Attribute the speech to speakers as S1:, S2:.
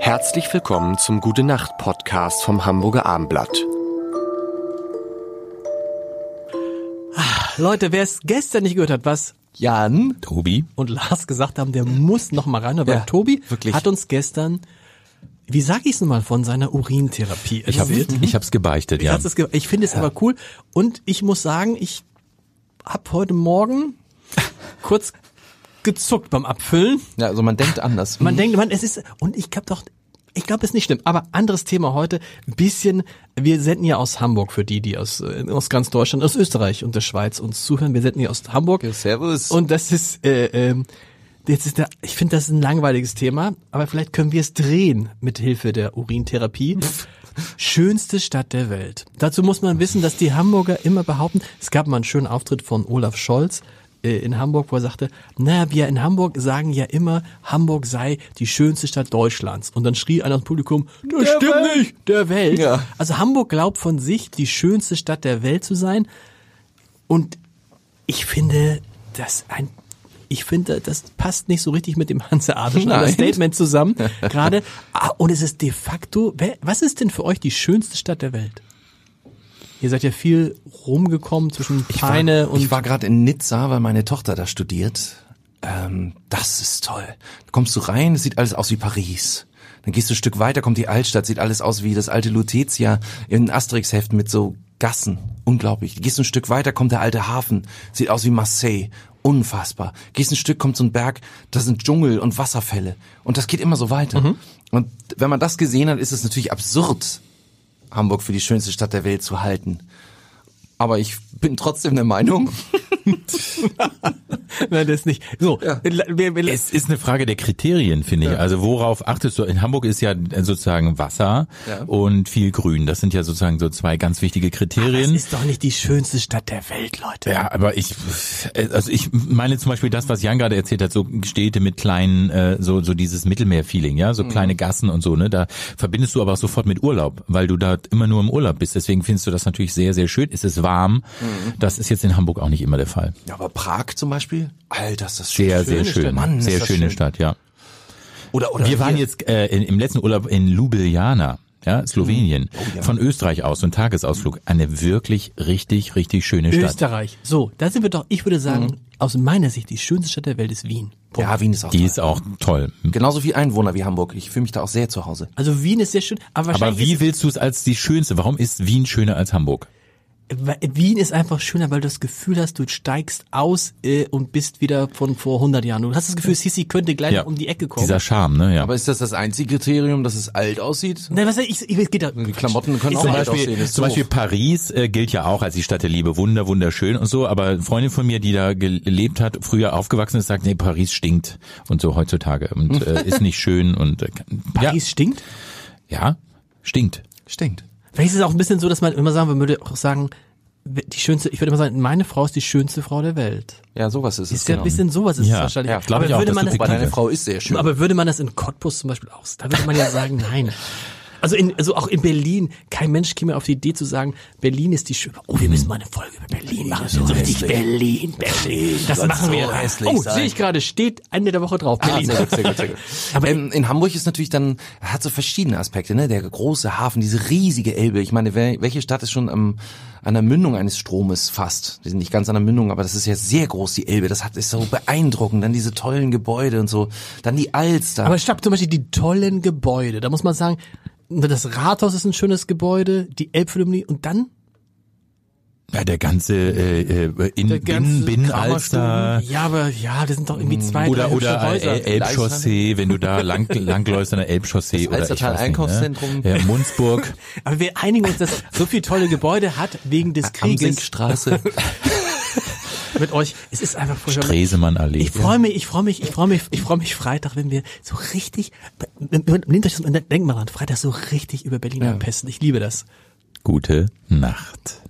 S1: Herzlich willkommen zum Gute Nacht Podcast vom Hamburger Armblatt.
S2: Leute, wer es gestern nicht gehört hat, was
S3: Jan,
S4: Tobi.
S2: und Lars gesagt haben, der muss noch mal rein. Aber
S3: Ja,
S2: Tobi
S3: wirklich.
S2: hat uns gestern, wie sag ich es mal, von seiner Urintherapie
S4: Ich habe
S2: erzählt.
S4: ich hab's gebeichtet,
S2: Ich,
S4: ja.
S2: es ge- ich finde es aber cool und ich muss sagen, ich hab heute Morgen kurz gezuckt beim Abfüllen.
S3: ja, also man denkt anders.
S2: Man denkt, man, es ist, und ich glaube doch, ich glaube, es ist nicht schlimm. Aber anderes Thema heute, ein bisschen, wir senden ja aus Hamburg für die, die aus, äh, aus ganz Deutschland, aus Österreich und der Schweiz uns zuhören. Wir senden ja aus Hamburg.
S3: Servus.
S2: Und das ist, äh, ähm, jetzt ist der, ich finde, das ist ein langweiliges Thema, aber vielleicht können wir es drehen mit Hilfe der Urintherapie. Schönste Stadt der Welt. Dazu muss man wissen, dass die Hamburger immer behaupten, es gab mal einen schönen Auftritt von Olaf Scholz äh, in Hamburg, wo er sagte, naja, wir in Hamburg sagen ja immer, Hamburg sei die schönste Stadt Deutschlands. Und dann schrie einer dem Publikum, das stimmt nicht, der Welt.
S3: Ja.
S2: Also Hamburg glaubt von sich, die schönste Stadt der Welt zu sein. Und ich finde, das ein ich finde, das passt nicht so richtig mit dem hanseatischen. Statement zusammen. Gerade. Ah, und es ist de facto. Was ist denn für euch die schönste Stadt der Welt? Ihr seid ja viel rumgekommen zwischen Peine
S3: war,
S2: und.
S3: ich war gerade in Nizza, weil meine Tochter da studiert. Ähm, das ist toll. Da kommst du rein, es sieht alles aus wie Paris. Dann gehst du ein Stück weiter, kommt die Altstadt, sieht alles aus wie das alte Lutetia in Asterix-Heften mit so Gassen. Unglaublich. Gehst ein Stück weiter, kommt der alte Hafen, sieht aus wie Marseille. Unfassbar. Gehst ein Stück, kommt so ein Berg, da sind Dschungel und Wasserfälle. Und das geht immer so weiter. Und wenn man das gesehen hat, ist es natürlich absurd, Hamburg für die schönste Stadt der Welt zu halten. Aber ich bin trotzdem der Meinung,
S2: Nein, das nicht. So, wir, wir,
S4: Es ist eine Frage der Kriterien, finde ich. Also worauf achtest du? In Hamburg ist ja sozusagen Wasser
S3: Ja.
S4: und viel Grün. Das sind ja sozusagen so zwei ganz wichtige
S2: das
S4: Kriterien.
S2: ist doch nicht die schönste Stadt der Welt, Leute.
S4: Ja, aber ich, also ich meine zum Beispiel das, was Jan gerade erzählt hat, so Städte mit kleinen, äh, so so dieses Mittelmeer-Feeling, ja, so kleine Gassen und so, ne, da verbindest du aber auch sofort mit Urlaub, weil du da immer nur im Urlaub bist. Deswegen findest du das natürlich sehr, sehr schön. Es ist warm. Das ist jetzt in Hamburg auch nicht immer der Fall.
S3: ja, aber Prag zum Beispiel, Alter, ist das
S4: Sehr,
S3: schön.
S4: sehr schön.
S3: Stadt. Mann,
S4: sehr schöne
S3: schön.
S4: Stadt, ja.
S3: Oder, oder
S4: Wir waren jetzt äh, in, im letzten Urlaub in Ljubljana, ja, Slowenien,
S3: Oh,
S4: von Österreich aus, so ein Tagesausflug. Eine wirklich richtig, richtig schöne Stadt.
S2: Österreich. So, da sind wir doch, ich würde sagen, aus meiner Sicht, die schönste Stadt der Welt ist Wien. Punkt.
S3: Ja, Wien ist auch
S4: Die
S3: toll.
S4: ist auch toll.
S3: genauso viel Einwohner wie Hamburg. Ich fühle mich da auch sehr zu Hause.
S2: Also Wien ist sehr schön, aber
S4: Aber
S2: wahrscheinlich
S4: wie
S2: ist,
S4: willst du es als die schönste? Warum ist Wien schöner als Hamburg?
S2: Wien ist einfach schöner, weil du das Gefühl hast, du steigst aus äh, und bist wieder von vor 100 Jahren. Du hast das Gefühl, Sissi könnte gleich um die Ecke kommen.
S4: Dieser Charme, ne? Ja.
S3: Aber ist das das einzige Kriterium, dass es alt aussieht?
S2: Nein, was ich, ich, ich geht da.
S3: Die Klamotten können auch
S4: zum
S3: alt
S4: Beispiel,
S3: aussehen.
S4: zum Beispiel. Paris äh, gilt ja auch als die Stadt der Liebe, wunder, wunderschön und so, aber eine Freundin von mir, die da gelebt hat, früher aufgewachsen ist, sagt, nee, Paris stinkt und so heutzutage und äh, ist nicht schön und äh,
S2: Paris stinkt.
S4: ja, ja, stinkt.
S3: Stinkt.
S2: Vielleicht ist es auch ein bisschen so, dass man immer sagen man würde, auch sagen, die schönste, ich würde immer sagen, meine Frau ist die schönste Frau der Welt.
S3: Ja, sowas ist es.
S2: Ist ja ein bisschen sowas ist
S4: Ja,
S2: es wahrscheinlich.
S4: ja, glaub ich
S2: aber
S4: auch,
S2: würde
S4: das
S2: man das,
S3: Aber deine Frau ist sehr schön.
S2: aber würde man das in Cottbus zum Beispiel auch, da würde man ja sagen, nein. Also, in, also auch in Berlin, kein Mensch käme auf die Idee zu sagen, Berlin ist die schön. Oh, wir müssen mal eine Folge über Berlin machen. So richtig Berlin, Berlin. Das
S3: soll
S2: machen wir.
S3: so
S2: oh,
S3: sein.
S2: sehe ich gerade, steht Ende der Woche drauf.
S3: Ah,
S2: Berlin.
S3: sehr gut, sehr gut, sehr gut.
S2: Aber-
S3: ähm, in Hamburg ist natürlich dann, hat so verschiedene Aspekte, ne? Der große Hafen, diese riesige Elbe. Ich meine, welche Stadt ist schon am, an der Mündung eines Stromes fast? Die sind nicht ganz an der Mündung, aber das ist ja sehr groß, die Elbe. Das hat, ist so beeindruckend. Dann diese tollen Gebäude und so. Dann die Alster.
S2: Aber stopp, zum Beispiel die tollen Gebäude. Da muss man sagen, das Rathaus ist ein schönes Gebäude, die Elbphilharmonie und dann
S4: Ja, der ganze äh, äh, in,
S2: Der ganze
S4: Binnen, Binnenalster
S2: Ja, aber ja, das sind doch irgendwie zwei,
S4: oder
S2: drei
S4: oder äh,
S2: Häuser.
S4: Elbchaussee, wenn du da lang langläufst an der Elbchaussee
S3: Das
S4: oder ich
S3: Alstertal
S4: weiß nicht,
S3: Einkaufszentrum.
S4: Ne? Ja, Munzburg.
S2: Aber wir einigen uns, dass so viel tolle Gebäude hat wegen des Krieges.
S3: Amsinkstraße.
S2: mit euch. Es ist einfach furchtbar.
S4: Stresemann-Allee.
S2: Ich freue mich, ich freue mich, ich freue mich, ich freue mich Freitag, wenn wir so richtig, nehmt euch das, denkt mal an, Freitag so richtig über Berlin
S3: Ja.
S2: pesten. Ich liebe das.
S4: Gute Nacht.